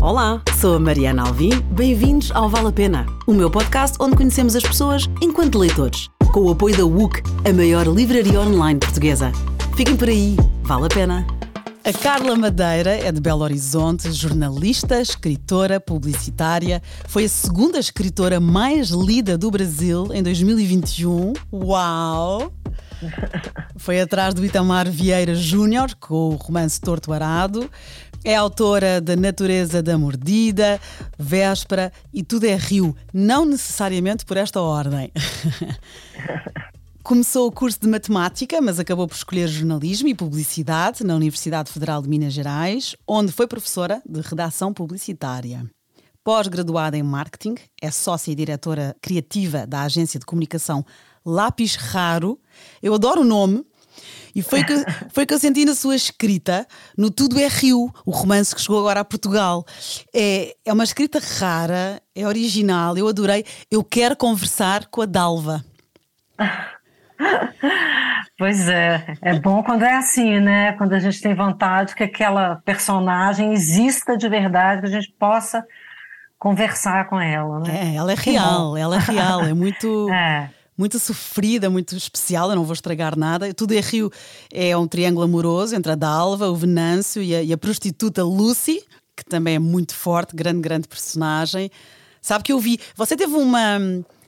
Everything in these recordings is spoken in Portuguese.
Olá, sou a Mariana Alvim. Bem-vindos ao Vale a Pena, o meu podcast onde conhecemos as pessoas enquanto leitores, com o apoio da WUC, a maior livraria online portuguesa. Fiquem por aí, vale a pena. A Carla Madeira é de Belo Horizonte, jornalista, escritora, publicitária. Foi a segunda escritora mais lida do Brasil em 2021. Uau! Foi atrás do Itamar Vieira Júnior, com o romance Torto Arado. É autora da Natureza da Mordida, Véspera e Tudo é Rio, não necessariamente por esta ordem. Começou o curso de matemática, mas acabou por escolher jornalismo e publicidade na Universidade Federal de Minas Gerais, onde foi professora de redação publicitária. Pós-graduada em marketing, é sócia e diretora criativa da agência de comunicação Lápis Raro. Eu adoro o nome. E foi que, foi que eu senti na sua escrita, no Tudo é Rio, o romance que chegou agora a Portugal. É, é uma escrita rara, é original, eu adorei. Eu quero conversar com a Dalva. Pois é, é bom quando é assim, né? Quando a gente tem vontade que aquela personagem exista de verdade, que a gente possa conversar com ela, né? É, ela é real, ela é real, é muito. é muito sofrida, muito especial. Eu não vou estragar nada. Tudo é Rio é um triângulo amoroso entre a Dalva, o Venâncio e a, e a prostituta Lucy, que também é muito forte, grande, grande personagem. Sabe que eu vi. Você teve uma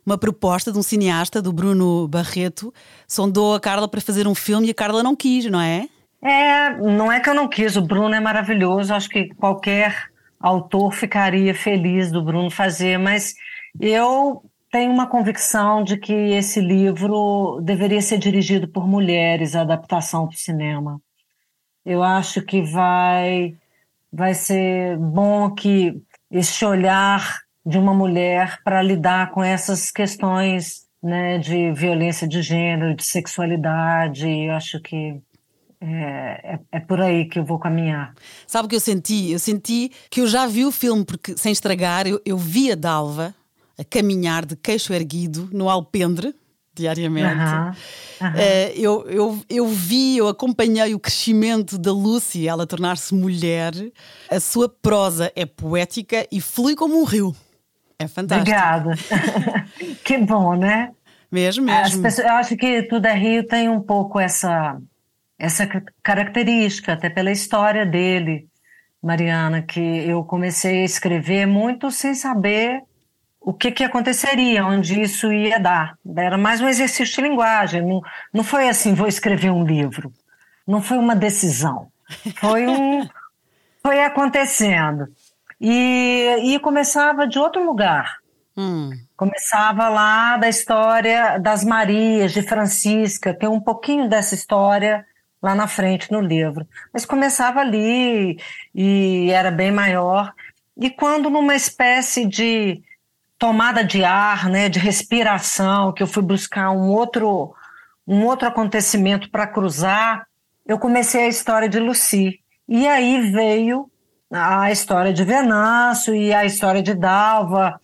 uma proposta de um cineasta, do Bruno Barreto, sondou a Carla para fazer um filme e a Carla não quis, não é? É, não é que eu não quis, o Bruno é maravilhoso, acho que qualquer autor ficaria feliz do Bruno fazer, mas eu tenho uma convicção de que esse livro deveria ser dirigido por mulheres, a adaptação para o cinema. Eu acho que vai, vai ser bom que esse olhar de uma mulher para lidar com essas questões né, de violência de gênero, de sexualidade, eu acho que é, é, é, por aí que eu vou caminhar. Sabe o que eu senti? Eu senti que eu já vi o filme, porque sem estragar, eu, eu vi a Dalva a caminhar de queixo erguido no alpendre diariamente. Uhum, uhum. Uh, eu, eu, eu vi, eu acompanhei o crescimento da Lucy, ela tornar-se mulher. A sua prosa é poética e flui como um rio. É fantástico. Obrigada. que bom, né? Mesmo, mesmo. Pessoas, eu acho que Tudo é Rio tem um pouco essa, essa característica, até pela história dele, Mariana, que eu comecei a escrever muito sem saber o que, que aconteceria, onde isso ia dar. Era mais um exercício de linguagem. Não, não foi assim, vou escrever um livro. Não foi uma decisão. Foi um. foi acontecendo. E, e começava de outro lugar. Hum. Começava lá da história das Marias, de Francisca, tem um pouquinho dessa história lá na frente no livro. Mas começava ali e era bem maior. E quando numa espécie de tomada de ar, né, de respiração, que eu fui buscar um outro um outro acontecimento para cruzar, eu comecei a história de Lucy. E aí veio a história de Venâncio e a história de Dalva.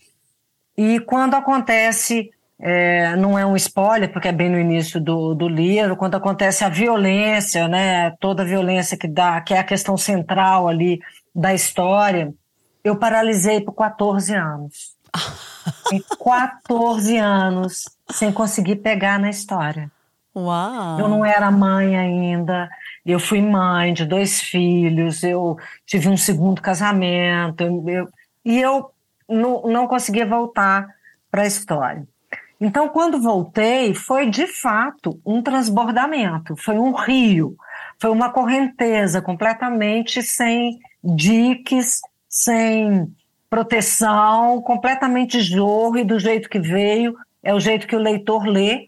E quando acontece, é, não é um spoiler, porque é bem no início do, do livro, quando acontece a violência, né, toda a violência que dá, que é a questão central ali da história, eu paralisei por 14 anos. Em 14 anos sem conseguir pegar na história. Uau! Eu não era mãe ainda. Eu fui mãe de dois filhos. Eu tive um segundo casamento. Eu, e eu não, não conseguia voltar para a história. Então, quando voltei, foi de fato um transbordamento, foi um rio, foi uma correnteza completamente sem diques, sem proteção, completamente jorro e do jeito que veio, é o jeito que o leitor lê.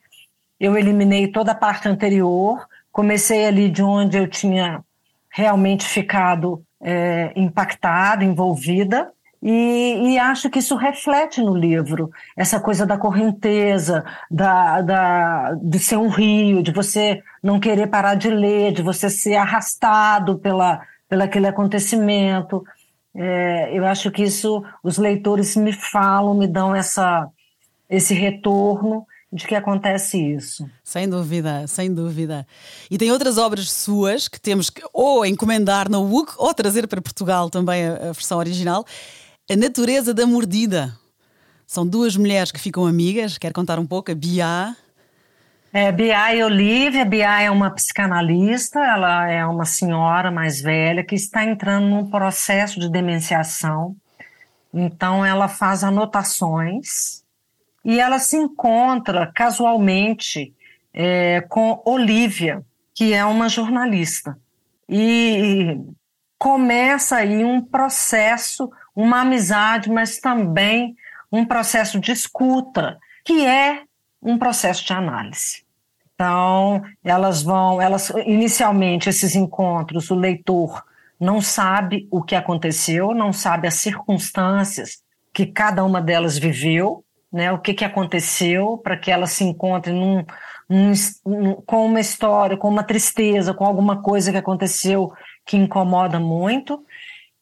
Eu eliminei toda a parte anterior, comecei ali de onde eu tinha realmente ficado é, impactada, envolvida, e, e, acho que isso reflete no livro, essa coisa da correnteza, da, da, de ser um rio, de você não querer parar de ler, de você ser arrastado pela, pelo aquele acontecimento. É, eu acho que isso os leitores me falam, me dão essa, esse retorno de que acontece isso. Sem dúvida, sem dúvida. E tem outras obras suas que temos que ou encomendar na UC ou trazer para Portugal também a, a versão original. A Natureza da Mordida. São duas mulheres que ficam amigas. Quer contar um pouco? A Bia é, Bia Olivia. Bia é uma psicanalista, ela é uma senhora mais velha que está entrando num processo de demenciação. Então, ela faz anotações e ela se encontra casualmente é, com Olivia, que é uma jornalista. E começa aí um processo, uma amizade, mas também um processo de escuta, que é um processo de análise. Então, elas vão, elas inicialmente esses encontros, o leitor não sabe o que aconteceu, não sabe as circunstâncias que cada uma delas viveu, né? O que que aconteceu para que elas se encontrem num, num, com uma história, com uma tristeza, com alguma coisa que aconteceu que incomoda muito.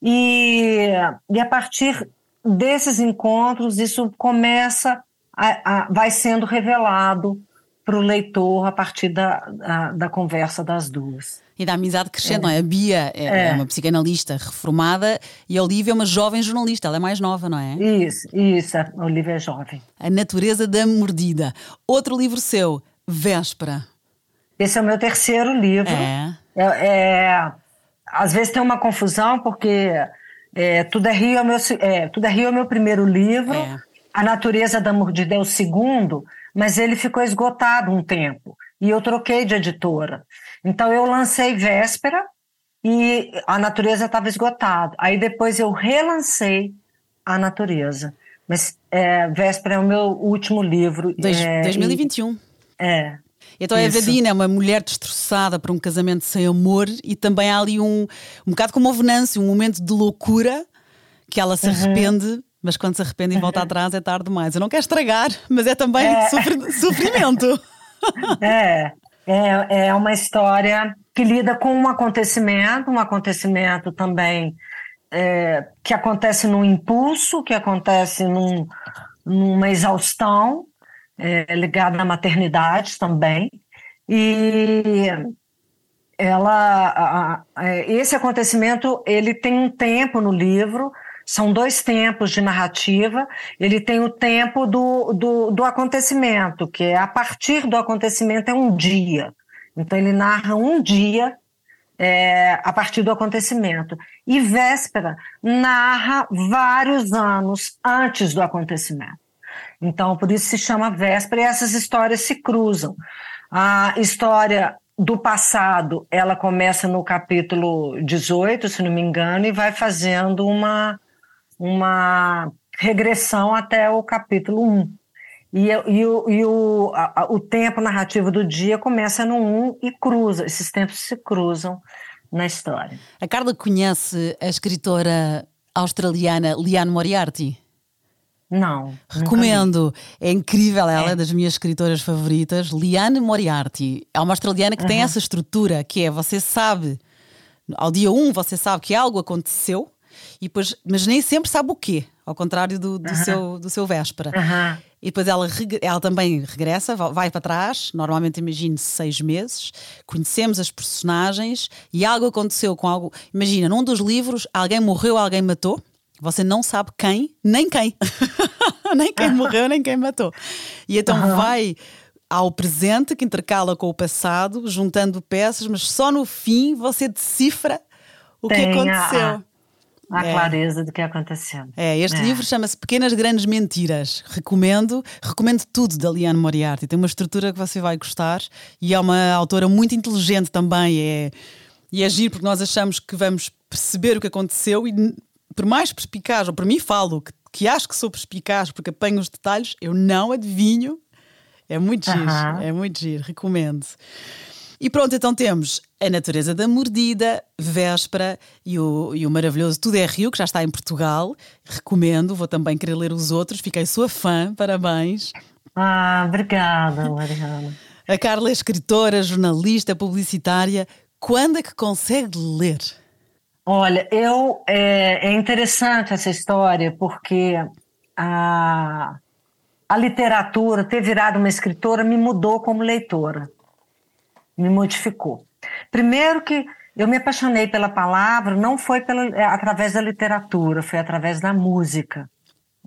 E, e a partir desses encontros, isso começa a, a, vai sendo revelado para o leitor a partir da, da, da, conversa das duas. E da amizade crescendo, é. não é? A Bia é, é. é, uma psicanalista reformada e a Olivia é uma jovem jornalista, ela é mais nova, não é? Isso, isso, a Olivia é jovem. A Natureza da Mordida. Outro livro seu, Véspera. Esse é o meu terceiro livro. É. é, é às vezes tem uma confusão, porque é, Tudo, é Rio é meu, é, Tudo é Rio é meu primeiro livro. É. A Natureza da Mordida é o segundo, mas ele ficou esgotado um tempo e eu troquei de editora. Então eu lancei Véspera e a Natureza estava esgotada. Aí depois eu relancei a Natureza. Mas é, Véspera é o meu último livro. Dois, é, 2021. E, é. Então Isso. a Evadina é uma mulher destroçada por um casamento sem amor e também há ali um, um bocado como o Venâncio, um momento de loucura que ela se uhum. Mas quando se arrepende e volta atrás é tarde demais. Eu não quero estragar, mas é também é. sofrimento. É, é, é uma história que lida com um acontecimento, um acontecimento também é, que acontece num impulso, que acontece num, numa exaustão, é, ligada à maternidade também. E ela, a, a, esse acontecimento ele tem um tempo no livro são dois tempos de narrativa. Ele tem o tempo do, do, do acontecimento, que é a partir do acontecimento é um dia. Então ele narra um dia é, a partir do acontecimento. E Véspera narra vários anos antes do acontecimento. Então, por isso se chama Véspera e essas histórias se cruzam. A história do passado, ela começa no capítulo 18, se não me engano, e vai fazendo uma, uma regressão até o capítulo 1. E, e, o, e o, a, o tempo narrativo do dia começa no 1 e cruza, esses tempos se cruzam na história. A Carla conhece a escritora australiana Liane Moriarty? Não. Recomendo. É incrível, ela é. é. das minhas escritoras favoritas. Liane Moriarty. É uma australiana que uhum. tem essa estrutura que é você sabe, ao dia 1 você sabe que algo aconteceu e depois, mas nem sempre sabe o quê, ao contrário do, do, seu, do seu véspera. E depois ela, ela também regressa, vai para trás, normalmente imagine seis meses, conhecemos as personagens e algo aconteceu com algo. Imagina, num dos livros, alguém morreu, alguém matou. Você não sabe quem, nem quem. nem quem morreu, nem quem matou. E então vai ao presente que intercala com o passado, juntando peças, mas só no fim você decifra o Tem que aconteceu. A é. clareza do que aconteceu. É, este é. livro chama-se Pequenas Grandes Mentiras. Recomendo, recomendo tudo da Liane Moriarty. Tem uma estrutura que você vai gostar e é uma autora muito inteligente também. É, e é giro porque nós achamos que vamos perceber o que aconteceu e por mais perspicaz, ou por mim falo, que, que acho que sou perspicaz porque apanho os detalhes, eu não adivinho. É muito giro, uh -huh. é muito giro, recomendo. E pronto, então temos a Natureza da Mordida, Véspera e o, e o maravilhoso Tudo é Rio, que já está em Portugal. Recomendo, vou também querer ler os outros. Fiquei sua fã, parabéns. Ah, obrigada, Mariana. A Carla é escritora, jornalista, publicitária. Quando é que consegue ler? Olha, eu é, é interessante essa história porque a a literatura, ter virado uma escritora, me mudou como leitora, me modificou. Primeiro que eu me apaixonei pela palavra, não foi pela, é, através da literatura, foi através da música.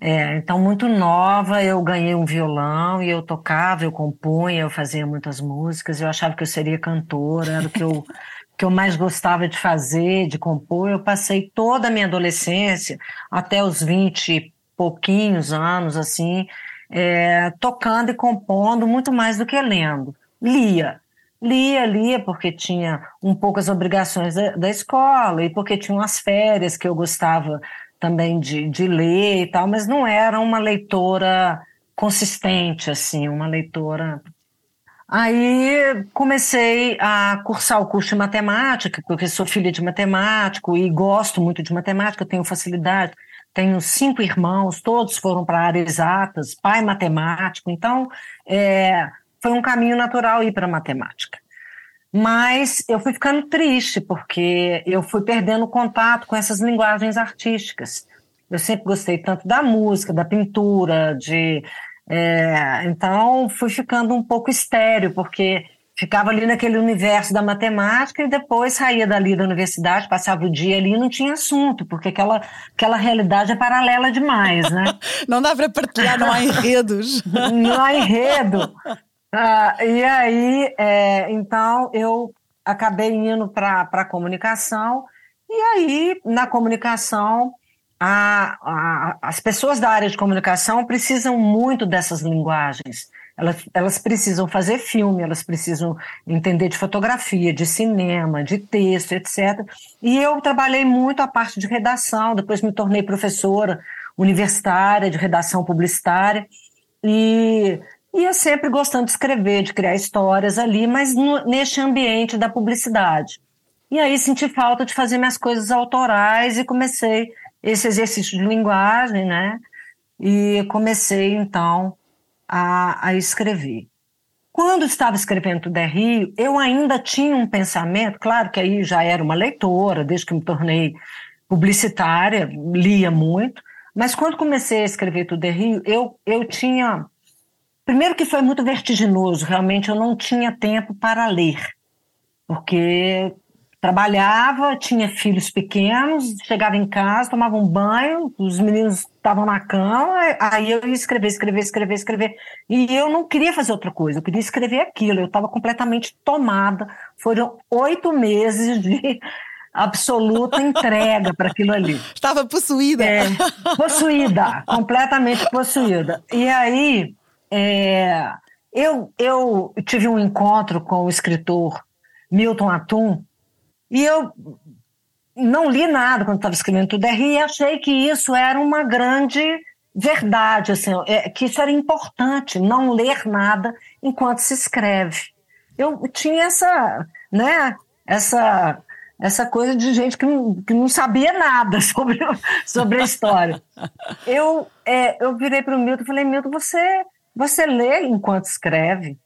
É, então, muito nova, eu ganhei um violão e eu tocava, eu compunha, eu fazia muitas músicas, eu achava que eu seria cantora, era o que eu, que eu mais gostava de fazer, de compor. Eu passei toda a minha adolescência, até os 20 e pouquinhos anos, assim, é, tocando e compondo muito mais do que lendo. Lia. Lia, lia, porque tinha um pouco as obrigações da, da escola e porque tinha umas férias que eu gostava também de, de ler e tal, mas não era uma leitora consistente, assim, uma leitora. Aí comecei a cursar o curso de matemática, porque sou filha de matemático e gosto muito de matemática, tenho facilidade. Tenho cinco irmãos, todos foram para áreas exatas, pai matemático, então é, foi um caminho natural ir para matemática. Mas eu fui ficando triste, porque eu fui perdendo contato com essas linguagens artísticas. Eu sempre gostei tanto da música, da pintura, de. É, então fui ficando um pouco estéreo, porque ficava ali naquele universo da matemática e depois saía dali da universidade, passava o dia ali e não tinha assunto, porque aquela, aquela realidade é paralela demais, né? não dá para partilhar, não há enredos. não há enredo. Ah, e aí, é, então, eu acabei indo para a comunicação, e aí, na comunicação, a, a, as pessoas da área de comunicação precisam muito dessas linguagens. Elas, elas precisam fazer filme, elas precisam entender de fotografia, de cinema, de texto, etc. E eu trabalhei muito a parte de redação, depois me tornei professora universitária de redação publicitária. E ia sempre gostando de escrever, de criar histórias ali, mas no, neste ambiente da publicidade. E aí senti falta de fazer minhas coisas autorais e comecei esse exercício de linguagem, né? E comecei então a, a escrever. Quando estava escrevendo o Rio, eu ainda tinha um pensamento, claro que aí já era uma leitora, desde que me tornei publicitária, lia muito, mas quando comecei a escrever Tudo é Rio, eu, eu tinha Primeiro que foi muito vertiginoso, realmente eu não tinha tempo para ler, porque trabalhava, tinha filhos pequenos, chegava em casa, tomava um banho, os meninos estavam na cama, aí eu ia escrever, escrever, escrever, escrever. E eu não queria fazer outra coisa, eu queria escrever aquilo, eu estava completamente tomada. Foram oito meses de absoluta entrega para aquilo ali. Estava possuída. É, possuída, completamente possuída. E aí é, eu, eu tive um encontro com o escritor Milton Atum e eu não li nada quando estava escrevendo tudo e achei que isso era uma grande verdade, assim, é, que isso era importante, não ler nada enquanto se escreve. Eu tinha essa, né, essa, essa coisa de gente que não, que não sabia nada sobre, sobre a história. Eu, é, eu virei para o Milton e falei, Milton, você você lê enquanto escreve.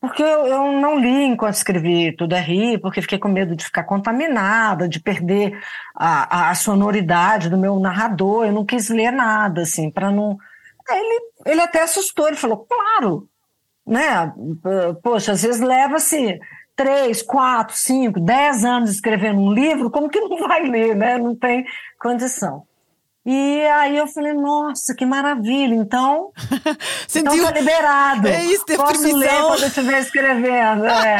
Porque eu, eu não li enquanto escrevi Tudo é Rir, porque fiquei com medo de ficar contaminada, de perder a, a sonoridade do meu narrador. Eu não quis ler nada, assim, para não. Ele, ele até assustou, ele falou, claro, né? Poxa, às vezes leva-se três, quatro, cinco, dez anos escrevendo um livro, como que não vai ler, né? Não tem condição. E aí eu falei, nossa, que maravilha, então, Sentiu... então tá liberado. É isso, teve Posso permissão. ler quando eu estiver escrevendo. É.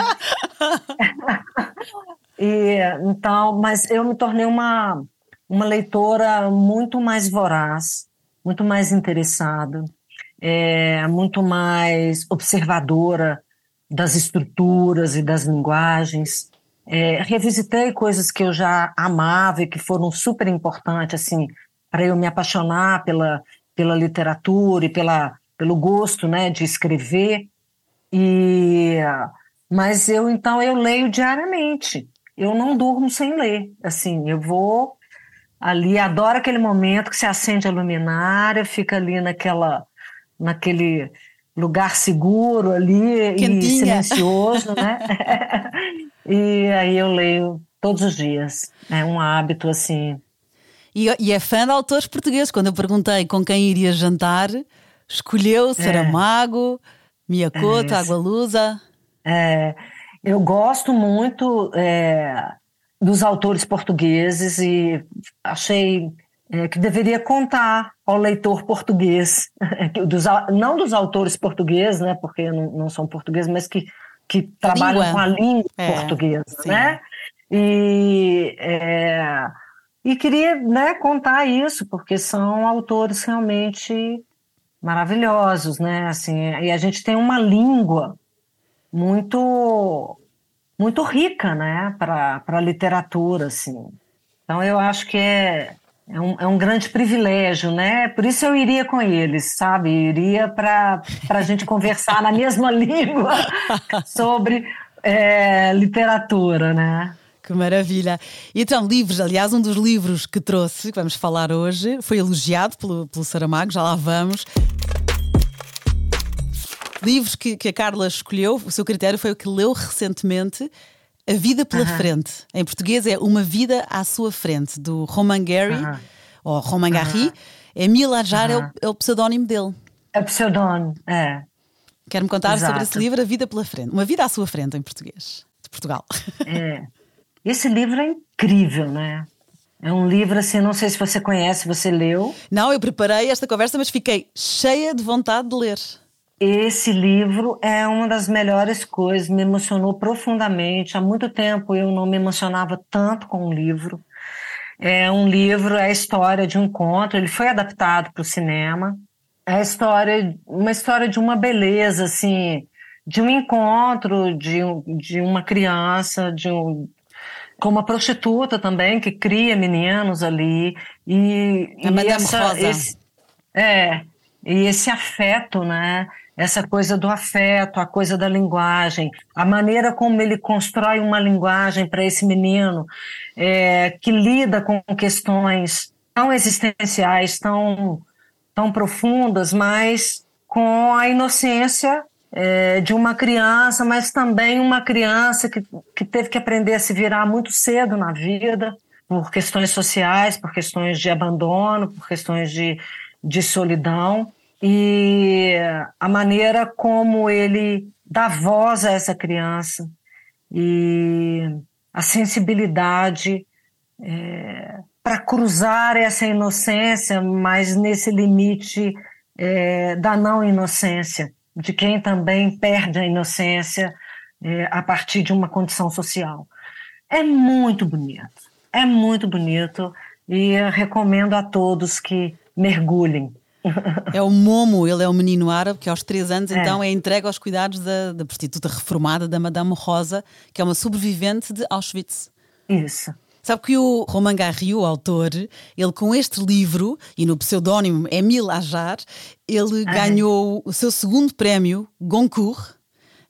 e, então, mas eu me tornei uma, uma leitora muito mais voraz, muito mais interessada, é, muito mais observadora das estruturas e das linguagens. É, revisitei coisas que eu já amava e que foram super importantes, assim, para eu me apaixonar pela, pela literatura e pela, pelo gosto né, de escrever. E, mas eu, então, eu leio diariamente. Eu não durmo sem ler. Assim, eu vou ali, adoro aquele momento que se acende a luminária, fica ali naquela, naquele lugar seguro ali Quentinha. e silencioso, né? e aí eu leio todos os dias. É um hábito assim e, e é fã de autores portugueses. Quando eu perguntei com quem iria jantar, escolheu Saramago, é. Miyakoto, é Água Lusa. É, eu gosto muito é, dos autores portugueses e achei é, que deveria contar ao leitor português, dos, não dos autores portugueses, né, porque não, não são portugueses, mas que, que trabalham língua. com a língua é, portuguesa, sim. né? E, é, e queria né, contar isso, porque são autores realmente maravilhosos, né? Assim, e a gente tem uma língua muito muito rica, né, para a literatura, assim. Então eu acho que é, é um, é um grande privilégio, né? Por isso eu iria com eles, sabe? Iria para a gente conversar na mesma língua sobre é, literatura, né? Que maravilha. E então, livros, aliás, um dos livros que trouxe, que vamos falar hoje, foi elogiado pelo, pelo Saramago, já lá vamos. Livros que, que a Carla escolheu, o seu critério foi o que leu recentemente, A Vida pela. Frente. Em português é Uma Vida à Sua Frente, do Roman Gary, -huh. ou Roman. Gary. Emile Ajar é, o, é o pseudónimo dele. É pseudónimo, é. Quer-me contar Exato. sobre esse livro, A Vida pela Frente. Uma Vida à Sua Frente, em português, de Portugal. É. Esse livro é incrível, né? É um livro assim, não sei se você conhece, você leu. Não, eu preparei esta conversa, mas fiquei cheia de vontade de ler. Esse livro é uma das melhores coisas, me emocionou profundamente. Há muito tempo eu não me emocionava tanto com um livro. É um livro, é a história de um conto, ele foi adaptado para o cinema. É a história, uma história de uma beleza, assim, de um encontro de, de uma criança, de um, com uma prostituta também, que cria meninos ali. E, a e essa. Esse, é, e esse afeto, né? essa coisa do afeto, a coisa da linguagem, a maneira como ele constrói uma linguagem para esse menino é, que lida com questões tão existenciais, tão, tão profundas, mas com a inocência é, de uma criança, mas também uma criança que, que teve que aprender a se virar muito cedo na vida, por questões sociais, por questões de abandono, por questões de, de solidão. E a maneira como ele dá voz a essa criança e a sensibilidade é, para cruzar essa inocência, mas nesse limite é, da não inocência, de quem também perde a inocência é, a partir de uma condição social. É muito bonito, é muito bonito e recomendo a todos que mergulhem é o Momo, ele é um menino árabe que aos 3 anos é. então é entregue aos cuidados da, da prostituta reformada, da Madame Rosa, que é uma sobrevivente de Auschwitz. Isso. Sabe que o Roman Garry, o autor, ele com este livro e no pseudónimo Emile Ajar, ele ah. ganhou o seu segundo prémio, Goncourt,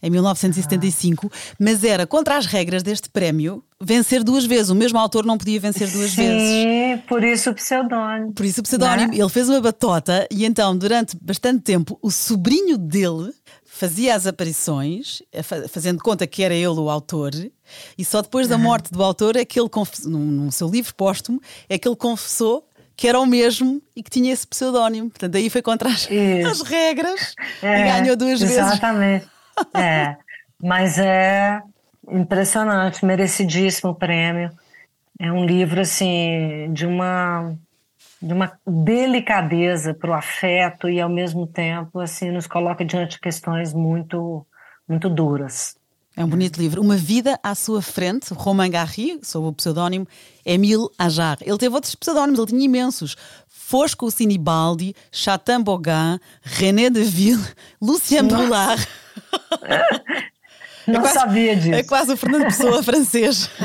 em 1975, ah. mas era contra as regras deste prémio vencer duas vezes. O mesmo autor não podia vencer duas Sim, vezes. Sim, por isso o pseudónimo. Por isso o pseudónimo. É? Ele fez uma batota e então, durante bastante tempo, o sobrinho dele fazia as aparições, fazendo conta que era ele o autor, e só depois da morte do autor é que ele, no, no seu livro póstumo, é que ele confessou que era o mesmo e que tinha esse pseudónimo. Portanto, aí foi contra as, as regras é, e ganhou duas exatamente. vezes. Exatamente. É, mas é impressionante, merecidíssimo prêmio. É um livro assim de uma de uma delicadeza para o afeto e ao mesmo tempo assim nos coloca diante de questões muito muito duras. É um bonito livro. Uma Vida à Sua Frente, Romain Garry, sob o pseudónimo Émile Ajar. Ele teve outros pseudónimos, ele tinha imensos. Fosco Sinibaldi, Chateau Bogan, René Deville, Lucien Brulard. Não é quase, sabia disso. É quase o Fernando Pessoa francês.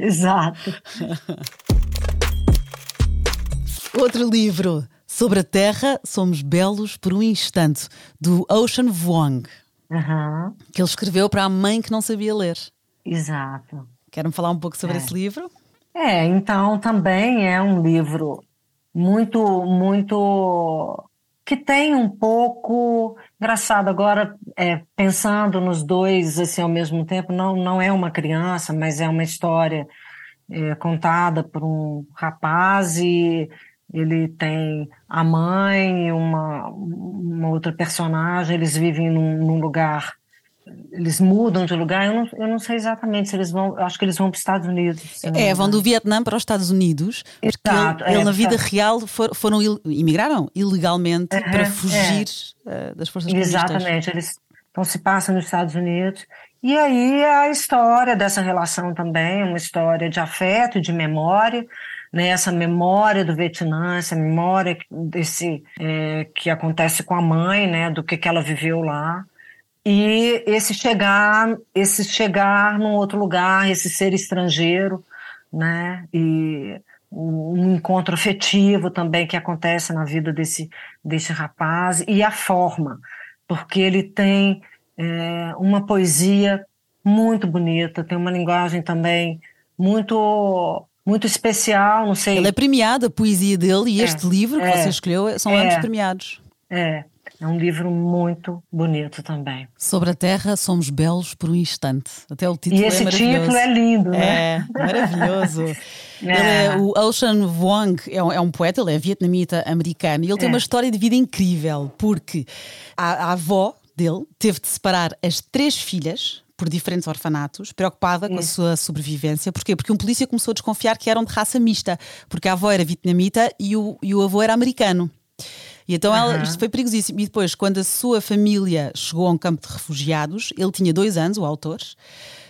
É. Exato. Outro livro sobre a Terra, Somos Belos por um Instante, do Ocean Vuong, uhum. que ele escreveu para a mãe que não sabia ler. Exato. Quer-me falar um pouco sobre é. esse livro? É, então também é um livro muito, muito que tem um pouco engraçado agora é, pensando nos dois assim ao mesmo tempo não não é uma criança mas é uma história é, contada por um rapaz e Ele tem a mãe e uma, uma outra personagem, eles vivem num, num lugar eles mudam de lugar, eu não, eu não sei exatamente se eles vão, acho que eles vão para os Estados Unidos. É, vão do Vietnã para os Estados Unidos, Exato, ele, é, ele na vida real for, foram, imigraram ilegalmente uhum, para fugir é. das forças Exatamente, eles então se passam nos Estados Unidos, e aí é a história dessa relação também, uma história de afeto, de memória, né, essa memória do Vietnã, essa memória desse é, que acontece com a mãe, né, do que, que ela viveu lá, e esse chegar, esse chegar num outro lugar, esse ser estrangeiro, né? E um encontro afetivo também que acontece na vida desse, desse rapaz e a forma, porque ele tem é, uma poesia muito bonita, tem uma linguagem também muito muito especial, não sei. Ele é premiado, a poesia dele e é, este livro que é, você escolheu são ambos é. premiados. É, é um livro muito bonito também. Sobre a Terra somos belos por um instante. Até o título e esse é título é lindo, né? É, maravilhoso. é. é. o Ocean Vuong é um, é um, poeta, ele é vietnamita americano e ele tem é. uma história de vida incrível porque a, a avó dele teve de separar as três filhas por diferentes orfanatos, preocupada com a sua sobrevivência. Porquê? Porque um polícia começou a desconfiar que eram de raça mista, porque a avó era vietnamita e o, e o avô era americano. E então ela, uhum. isto foi perigosíssimo. E depois, quando a sua família chegou a um campo de refugiados, ele tinha dois anos, o autor,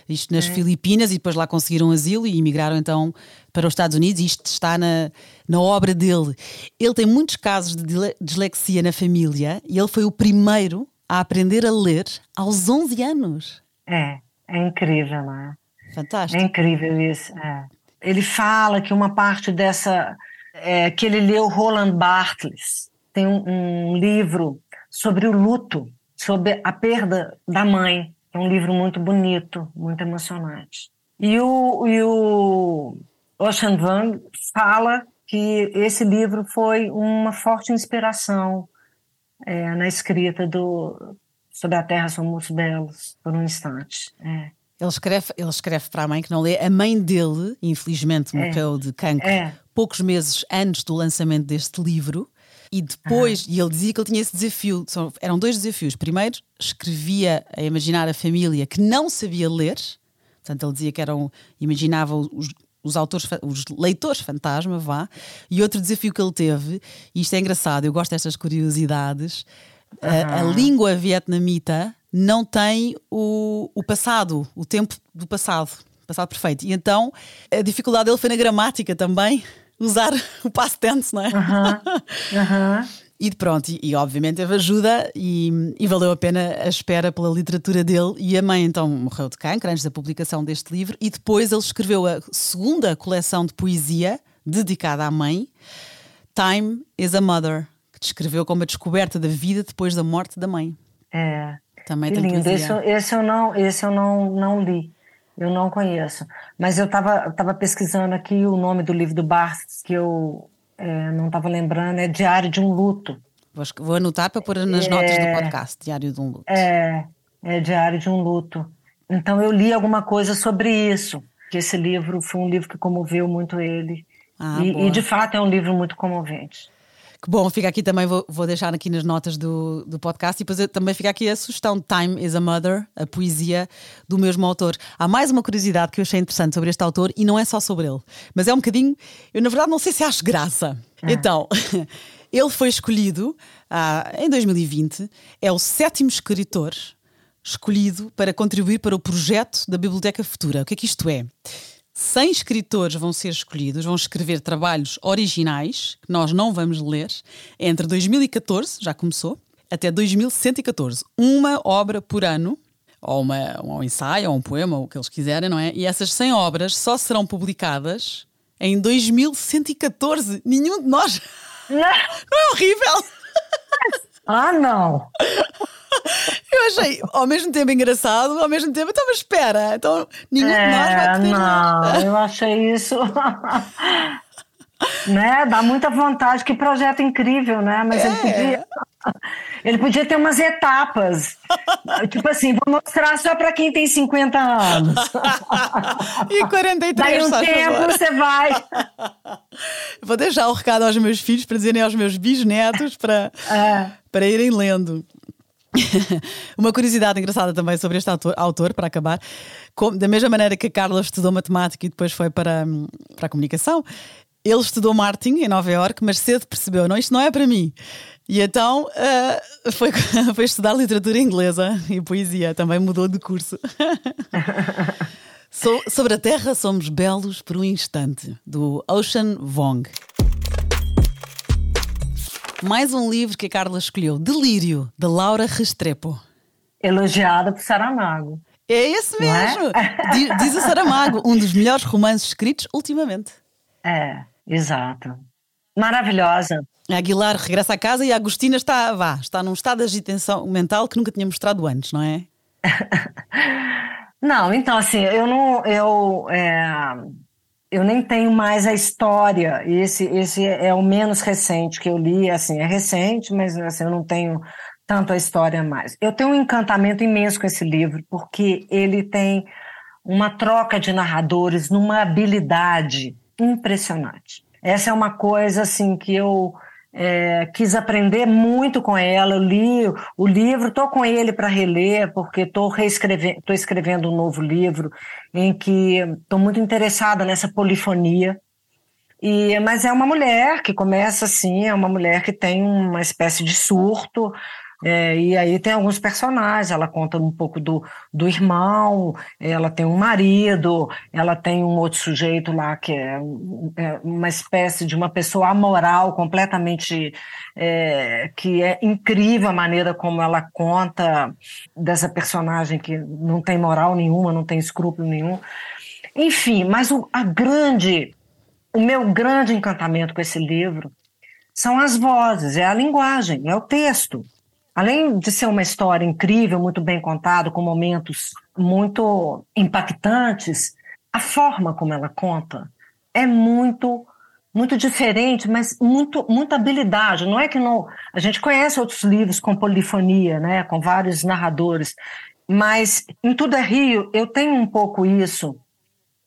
isto nas é. Filipinas, e depois lá conseguiram asilo e emigraram então para os Estados Unidos. Isto está na, na obra dele. Ele tem muitos casos de dislexia na família e ele foi o primeiro a aprender a ler aos 11 anos. É, é incrível, não é? Fantástico. É incrível isso. É. Ele fala que uma parte dessa. É, que ele leu Roland Barthes, tem um, um livro sobre o luto, sobre a perda da mãe. É um livro muito bonito, muito emocionante. E o, e o Ocean Vuong fala que esse livro foi uma forte inspiração é, na escrita do Sobre a Terra Somos Belos, por um instante. É. Ele escreve, ele escreve para a mãe que não lê. A mãe dele, infelizmente, é. morreu é. de cancro é. poucos meses antes do lançamento deste livro. E depois, e ele dizia que ele tinha esse desafio, são, eram dois desafios. Primeiro, escrevia a imaginar a família que não sabia ler, portanto, ele dizia que eram, imaginava os, os autores, os leitores fantasma, vá. E outro desafio que ele teve, e isto é engraçado, eu gosto destas curiosidades. A, a, língua vietnamita não tem o, o passado, o tempo do passado, passado perfeito. E então a dificuldade dele foi na gramática também usar o past tense, não é? Uhum. E pronto, e, e, obviamente teve ajuda e, e, valeu a pena a espera pela literatura dele. E a mãe então morreu de cancro antes da publicação deste livro. E depois ele escreveu a segunda coleção de poesia dedicada à mãe, Time is a Mother, descreveu como a descoberta da vida depois da morte da mãe. É. Também que tem lindo. Esse, esse, eu não, esse eu não, não li. Eu não conheço. Mas eu estava tava pesquisando aqui o nome do livro do Barthes, que eu é, não estava lembrando, é Diário de um Luto. Vou, vou anotar para pôr nas é, notas do podcast, Diário de um Luto. É, é Diário de um Luto. Então eu li alguma coisa sobre isso, que esse livro foi um livro que comoveu muito ele. Ah, e, e, de fato é um livro muito comovente. Que bom, fica aqui também, vou, vou deixar aqui nas notas do, do podcast e depois também fica aqui a sugestão de Time is a Mother, a poesia do mesmo autor. Há mais uma curiosidade que eu achei interessante sobre este autor e não é só sobre ele, mas é um bocadinho, eu na verdade não sei se acho graça. Ah. Então, ele foi escolhido ah, em 2020, é o sétimo escritor escolhido para contribuir para o projeto da Biblioteca Futura. O que é que isto é? 100 escritores vão ser escolhidos, vão escrever trabalhos originais que nós não vamos ler entre 2014, já começou, até 2114. Uma obra por ano, ou, uma, um ensaio, ou um poema, ou o que eles quiserem, não é? E essas 100 obras só serão publicadas em 2114. Nenhum de nós. Não, não é horrível? Ah, não! Eu achei ao mesmo tempo engraçado, ao mesmo tempo, então, mas espera, então nenhum é, de nós vai é, Não, nada. eu achei isso. né? Dá muita vontade, que projeto incrível, né? Mas é. ele podia. Ele podia ter umas etapas. tipo assim, vou mostrar só para quem tem 50 anos. e 43 Daí um tempo favor. você vai. Vou deixar o recado aos meus filhos para dizerem aos meus bisnetos para, ah. para irem lendo. Uma curiosidade engraçada também sobre este autor, autor para acabar, como, da mesma maneira que a Carla estudou matemática e depois foi para, para a comunicação, ele estudou marketing em Nova York, mas cedo percebeu, não, isto não é para mim. E então uh, foi, foi estudar literatura inglesa e poesia, também mudou de curso. so, sobre a Terra somos belos por um instante, do Ocean Vong. Mais um livro que a Carla escolheu, Delírio, de Laura Restrepo. Elogiada por Saramago. É esse é? mesmo! É? Diz o Saramago, um dos melhores romances escritos ultimamente. É, exato. Maravilhosa. A Aguilar regressa a casa e a Agostina está, vá, está num estado de agitação mental que nunca tinha mostrado antes, não é? não, então assim, eu não, eu, é, eu nem tenho mais a história. Esse, esse é o menos recente que eu li, assim, é recente, mas assim, eu não tenho tanto a história mais. Eu tenho um encantamento imenso com esse livro, porque ele tem uma troca de narradores numa habilidade impressionante. Essa é uma coisa assim que eu é, quis aprender muito com ela. Eu li o livro, estou com ele para reler, porque estou reescrevendo, estou escrevendo um novo livro em que estou muito interessada nessa polifonia. E, mas é uma mulher que começa assim, é uma mulher que tem uma espécie de surto, é, e aí tem alguns personagens, ela conta um pouco do, do irmão, ela tem um marido, ela tem um outro sujeito lá que é, é uma espécie de uma pessoa amoral, completamente é, que é incrível a maneira como ela conta dessa personagem que não tem moral nenhuma, não tem escrúpulo nenhum. Enfim, mas o, a grande, o meu grande encantamento com esse livro são as vozes, é a linguagem, é o texto além de ser uma história incrível, muito bem contada, com momentos muito impactantes, a forma como ela conta é muito muito diferente, mas muito muita habilidade. Não é que não a gente conhece outros livros com polifonia, né, com vários narradores, mas em Tudo é Rio eu tenho um pouco isso,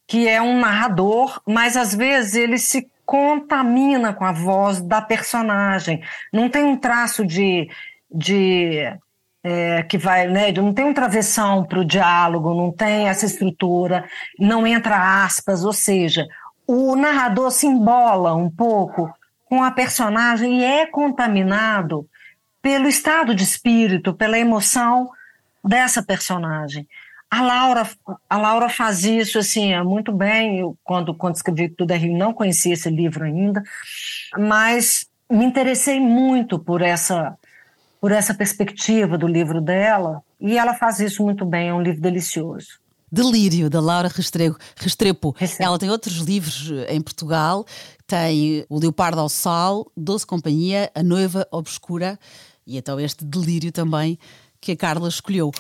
que é um narrador, mas às vezes ele se contamina com a voz da personagem. Não tem um traço de de é, que vai, né, não tem um travessão para o diálogo, não tem essa estrutura, não entra aspas, ou seja, o narrador se embola um pouco com a personagem e é contaminado pelo estado de espírito, pela emoção dessa personagem. A Laura, a Laura faz isso assim muito bem. Eu, quando, quando escrevi Tudo é Rio, não conhecia esse livro ainda, mas me interessei muito por essa por essa perspectiva do livro dela, e ela faz isso muito bem, é um livro delicioso. Delírio, da Laura Restrego, Restrepo. Ela tem outros livros em Portugal, tem O Leopardo ao Sal, Doce Companhia, A Noiva Obscura e então este Delírio também que a Carla escolheu.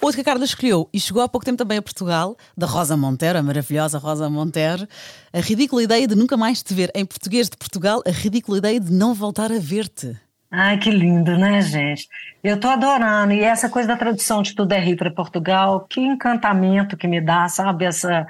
Outro que a Carla escolheu e chegou há pouco tempo também a Portugal, da Rosa Montero, a maravilhosa Rosa Montero, a ridícula ideia de nunca mais te ver. Em português de Portugal, a ridícula ideia de não voltar a ver-te. Ai, que lindo, né, gente? Eu tô adorando. E essa coisa da tradução de Tudo é Rio para Portugal, que encantamento que me dá, sabe? Essa,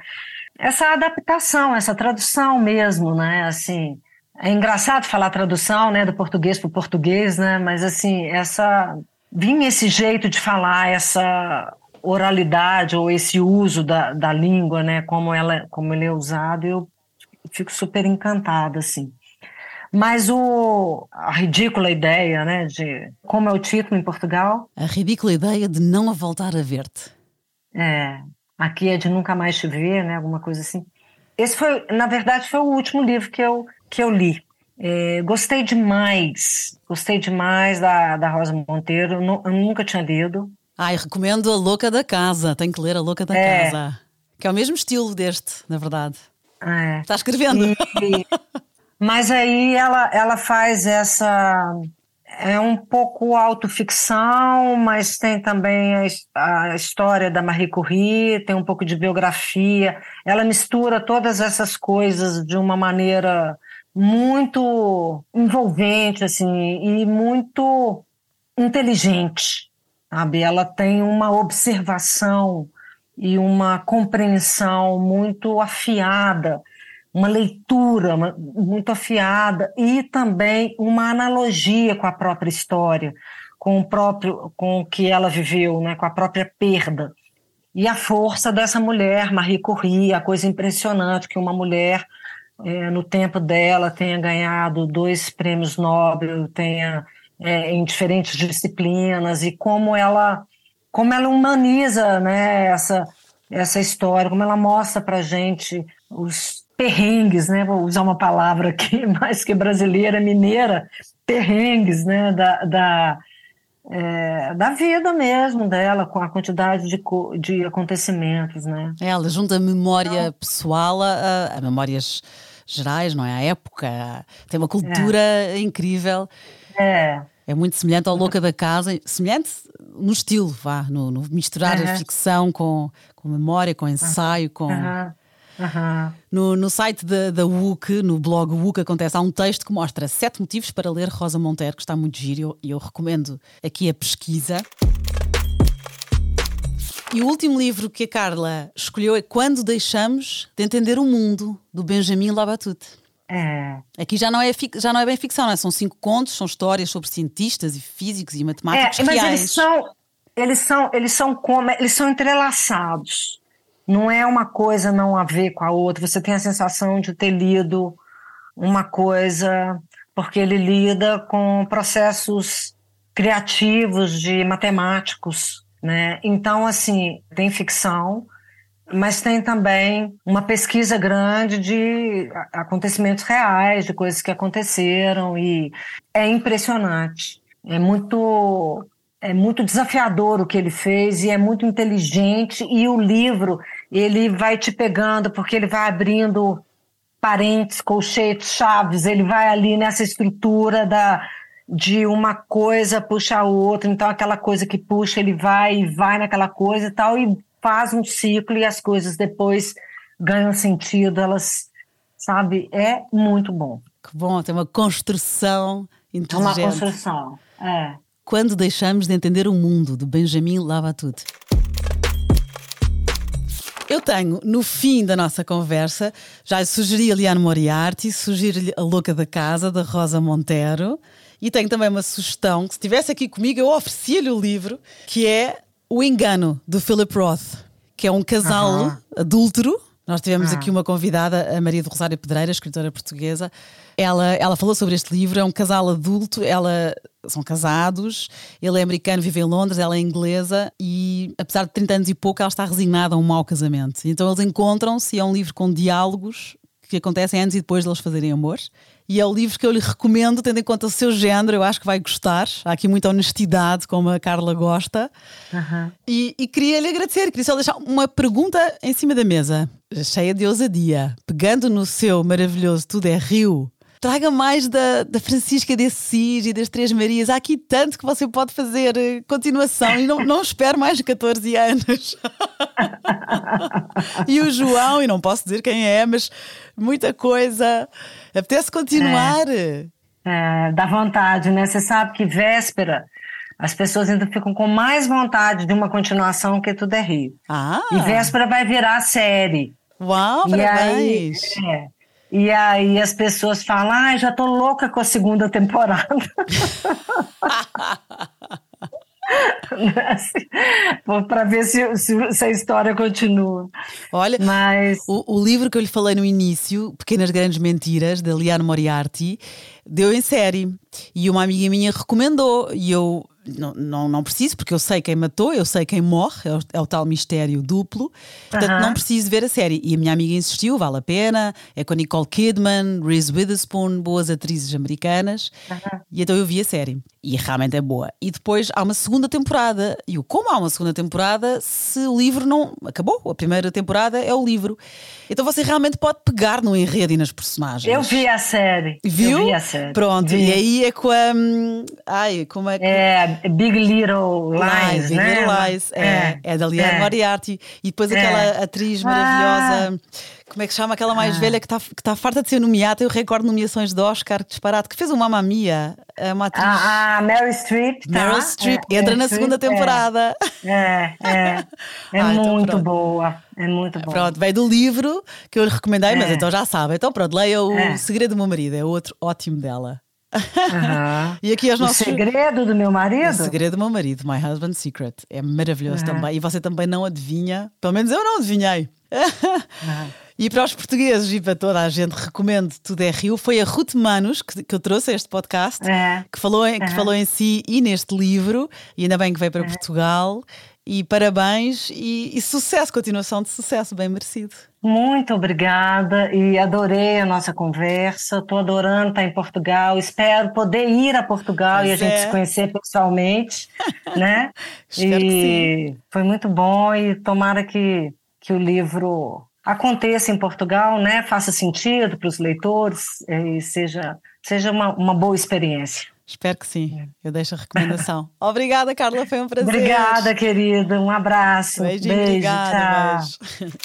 essa adaptação, essa tradução mesmo, né? Assim, é engraçado falar tradução, né, do português para o português, né? Mas, assim, essa vinha esse jeito de falar, essa oralidade ou esse uso da, da língua, né, como ela como ele é usado, eu fico super encantada assim. Mas o, a ridícula ideia, né, de como é o título em Portugal? A ridícula ideia de não a voltar a ver-te. É, aqui é de nunca mais te ver, né, alguma coisa assim. Esse foi, na verdade, foi o último livro que eu que eu li. É, gostei demais, gostei demais da, da Rosa Monteiro, eu nunca tinha lido. Ai, recomendo A Louca da Casa, tem que ler A Louca da é. Casa, que é o mesmo estilo deste, na verdade. É. Está escrevendo. E, mas aí ela, ela faz essa. É um pouco autoficção, mas tem também a, a história da Marie Curie, tem um pouco de biografia. Ela mistura todas essas coisas de uma maneira muito envolvente, assim, e muito inteligente, sabe? Ela tem uma observação e uma compreensão muito afiada uma leitura muito afiada e também uma analogia com a própria história, com o próprio, com o que ela viveu, né, com a própria perda. E a força dessa mulher, Marie Curie, a coisa impressionante que uma mulher é, no tempo dela tenha ganhado dois prêmios Nobel, tenha é, em diferentes disciplinas e como ela como ela humaniza né, essa essa história, como ela mostra para gente os perrengues, né? Vou usar uma palavra aqui mais que brasileira, mineira, perrengues, né? Da, da, é, da vida mesmo dela, com a quantidade de, de acontecimentos, né? Ela junta a memória então, pessoal a, a, memórias gerais, não é? A época, tem uma cultura é. incrível. É. É muito semelhante ao Louca da Casa, semelhante no estilo, vá, no, no misturar a ficção com, com memória, com ensaio, com. Uhum. No, no site da, da WUC, no blog WUC Acontece, há um texto que mostra sete motivos para ler Rosa Monteiro, que está muito giro e eu, eu recomendo aqui a pesquisa. E o último livro que a Carla escolheu é Quando Deixamos de Entender o Mundo, do Benjamin Labatut. É. Aqui já não, é, já não é bem ficção, não é? são cinco contos, são histórias sobre cientistas e físicos e matemáticos é, mas reais. Eles são, eles são, eles são como, eles são entrelaçados. Não é uma coisa não a ver com a outra. Você tem a sensação de ter lido uma coisa porque ele lida com processos criativos de matemáticos, né? Então, assim, tem ficção, mas tem também uma pesquisa grande de acontecimentos reais, de coisas que aconteceram e é impressionante. É muito é muito desafiador o que ele fez e é muito inteligente e o livro ele vai te pegando porque ele vai abrindo parentes, colchetes, chaves, ele vai ali nessa estrutura da de uma coisa puxa a outra, então aquela coisa que puxa, ele vai e vai naquela coisa e tal e faz um ciclo e as coisas depois ganham sentido, elas sabe, é muito bom. Que bom, tem uma construção inteligente. Uma construção, é. Quando deixamos de entender o mundo, de Benjamin Labatut. Eu tenho, no fim da nossa conversa, já sugeri a Liane Moriarty, sugiro-lhe A Louca da Casa, da Rosa Monteiro, e tenho também uma sugestão, que se estivesse aqui comigo, eu oferecia-lhe o livro, que é O Engano, do Philip Roth, que é um casal uh -huh. adúltero, nós tivemos ah. aqui uma convidada, a Maria do Rosário Pedreira, escritora portuguesa. Ela, ela falou sobre este livro, é um casal adulto, ela são casados, ele é americano, vive em Londres, ela é inglesa e, apesar de 30 anos e pouco, ela está resignada a um mau casamento. Então eles encontram-se e é um livro com diálogos que acontecem antes e depois de eles fazerem amor. E é o livro que eu lhe recomendo, tendo em conta o seu género, eu acho que vai gostar. Há aqui muita honestidade, como a Carla gosta. Uhum. E, e queria lhe agradecer, queria só deixar uma pergunta em cima da mesa, cheia de ousadia. Pegando no seu maravilhoso Tudo é Rio, traga mais da, da Francisca de Assis e das Três Marias. Há aqui tanto que você pode fazer eh, continuação e não, não espero mais de 14 anos. e o João, e não posso dizer quem é, mas muita coisa. Apetece continuar. É, é, dá vontade, né? Você sabe que véspera as pessoas ainda ficam com mais vontade de uma continuação que tudo é Rio. Ah. E véspera vai virar série. Uau, e parabéns! Aí, é, e aí as pessoas falam, ah, já tô louca com a segunda temporada. para ver se, se, se, a história continua. Olha, Mas... o, o, livro que eu lhe falei no início, Pequenas Grandes Mentiras, da Liane Moriarty, deu em série. E uma amiga minha recomendou. E eu não, não, não preciso, porque eu sei quem matou, eu sei quem morre, é o, é o tal mistério duplo. Portanto, não preciso ver a série. E a minha amiga insistiu, vale a pena. É com Nicole Kidman, Reese Witherspoon, boas atrizes americanas. E então eu vi a série. E realmente é boa. E depois há uma segunda temporada. E o como há uma segunda temporada se o livro não acabou? A primeira temporada é o livro. Então você realmente pode pegar no enredo e nas personagens. Eu vi a série. Viu? Eu vi a série. Pronto. Vi. E aí é com a. Hum, ai, como é que. É Big Little Lies. Big né? Little Lies. É, é, é da Liane é. Moriarty. E depois aquela é. atriz maravilhosa. Ah Como é que chama aquela mais ah. velha que está que tá farta de ser nomeada? Tem o recorde de nomeações de Oscar, disparado, que fez uma Mamma Mia, uma atriz. Ah, ah Mary Streep. Tá? Meryl Streep, é, entra na segunda temporada. É, é. É, é ah, muito então boa. É muito boa. Pronto, veio do livro que eu lhe recomendei, mas é. então já sabe. Então pronto, leia O é. Segredo do Meu Marido, é outro ótimo dela. Uhum. e aqui os nossos... O segredo do meu marido? O segredo do meu marido, My Husband's Secret. É maravilhoso uhum. também. E você também não adivinha, pelo menos eu não adivinhei. Uhum. E para os portugueses e para toda a gente, recomendo Tudo é Rio. Foi a Ruth Manos que, que eu trouxe a este podcast, é. que, falou em, que falou em si e neste livro, e ainda bem que veio para Portugal. E parabéns e, e sucesso, continuação de sucesso, bem merecido. Muito obrigada e adorei a nossa conversa. Estou adorando estar em Portugal. Espero poder ir a Portugal pois e a gente é. se conhecer pessoalmente, né? Espero e foi muito bom e tomara que, que o livro aconteça em Portugal, né? Faça sentido para os leitores e seja seja uma, uma boa experiência. Espero que sim. Eu deixo a recomendação. Obrigada, Carla. Foi um prazer. Obrigada, querida. Um abraço. Beijinho, Beijo, obrigada, tchau. Beijo.